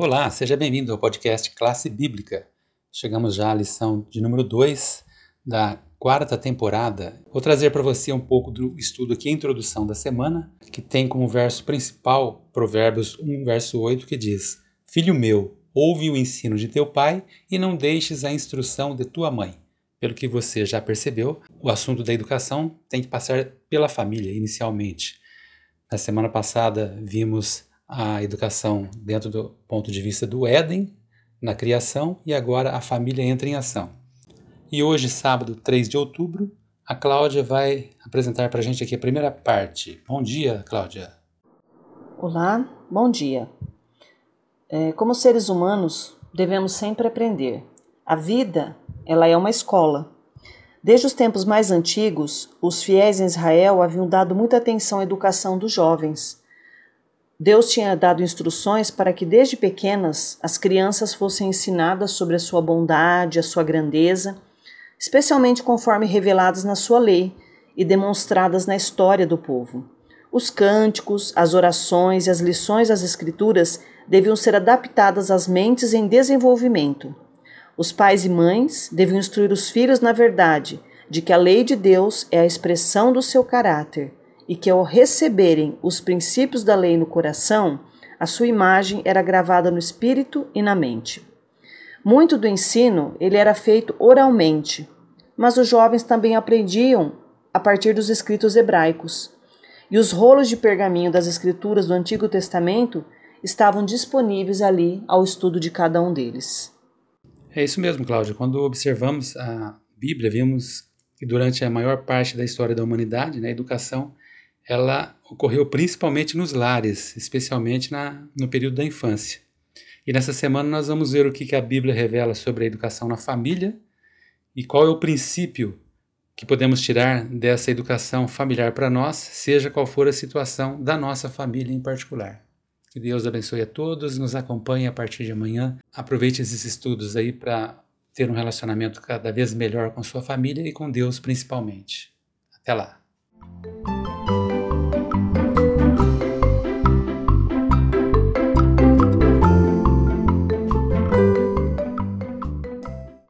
Olá, seja bem-vindo ao podcast Classe Bíblica. Chegamos já à lição de número 2 da quarta temporada. Vou trazer para você um pouco do estudo aqui, a introdução da semana, que tem como verso principal Provérbios 1, verso 8, que diz: Filho meu, ouve o ensino de teu pai e não deixes a instrução de tua mãe. Pelo que você já percebeu, o assunto da educação tem que passar pela família inicialmente. Na semana passada vimos a educação dentro do ponto de vista do Éden, na criação, e agora a família entra em ação. E hoje, sábado 3 de outubro, a Cláudia vai apresentar para a gente aqui a primeira parte. Bom dia, Cláudia. Olá, bom dia. É, como seres humanos, devemos sempre aprender. A vida, ela é uma escola. Desde os tempos mais antigos, os fiéis em Israel haviam dado muita atenção à educação dos jovens. Deus tinha dado instruções para que desde pequenas as crianças fossem ensinadas sobre a sua bondade, a sua grandeza, especialmente conforme reveladas na sua lei e demonstradas na história do povo. Os cânticos, as orações e as lições das Escrituras deviam ser adaptadas às mentes em desenvolvimento. Os pais e mães deviam instruir os filhos na verdade de que a lei de Deus é a expressão do seu caráter e que ao receberem os princípios da lei no coração, a sua imagem era gravada no espírito e na mente. Muito do ensino ele era feito oralmente, mas os jovens também aprendiam a partir dos escritos hebraicos. E os rolos de pergaminho das escrituras do Antigo Testamento estavam disponíveis ali ao estudo de cada um deles. É isso mesmo, Cláudia. Quando observamos a Bíblia, vimos que durante a maior parte da história da humanidade, né, a educação ela ocorreu principalmente nos lares, especialmente na, no período da infância. E nessa semana nós vamos ver o que, que a Bíblia revela sobre a educação na família e qual é o princípio que podemos tirar dessa educação familiar para nós, seja qual for a situação da nossa família em particular. Que Deus abençoe a todos, nos acompanhe a partir de amanhã. Aproveite esses estudos aí para ter um relacionamento cada vez melhor com sua família e com Deus principalmente. Até lá.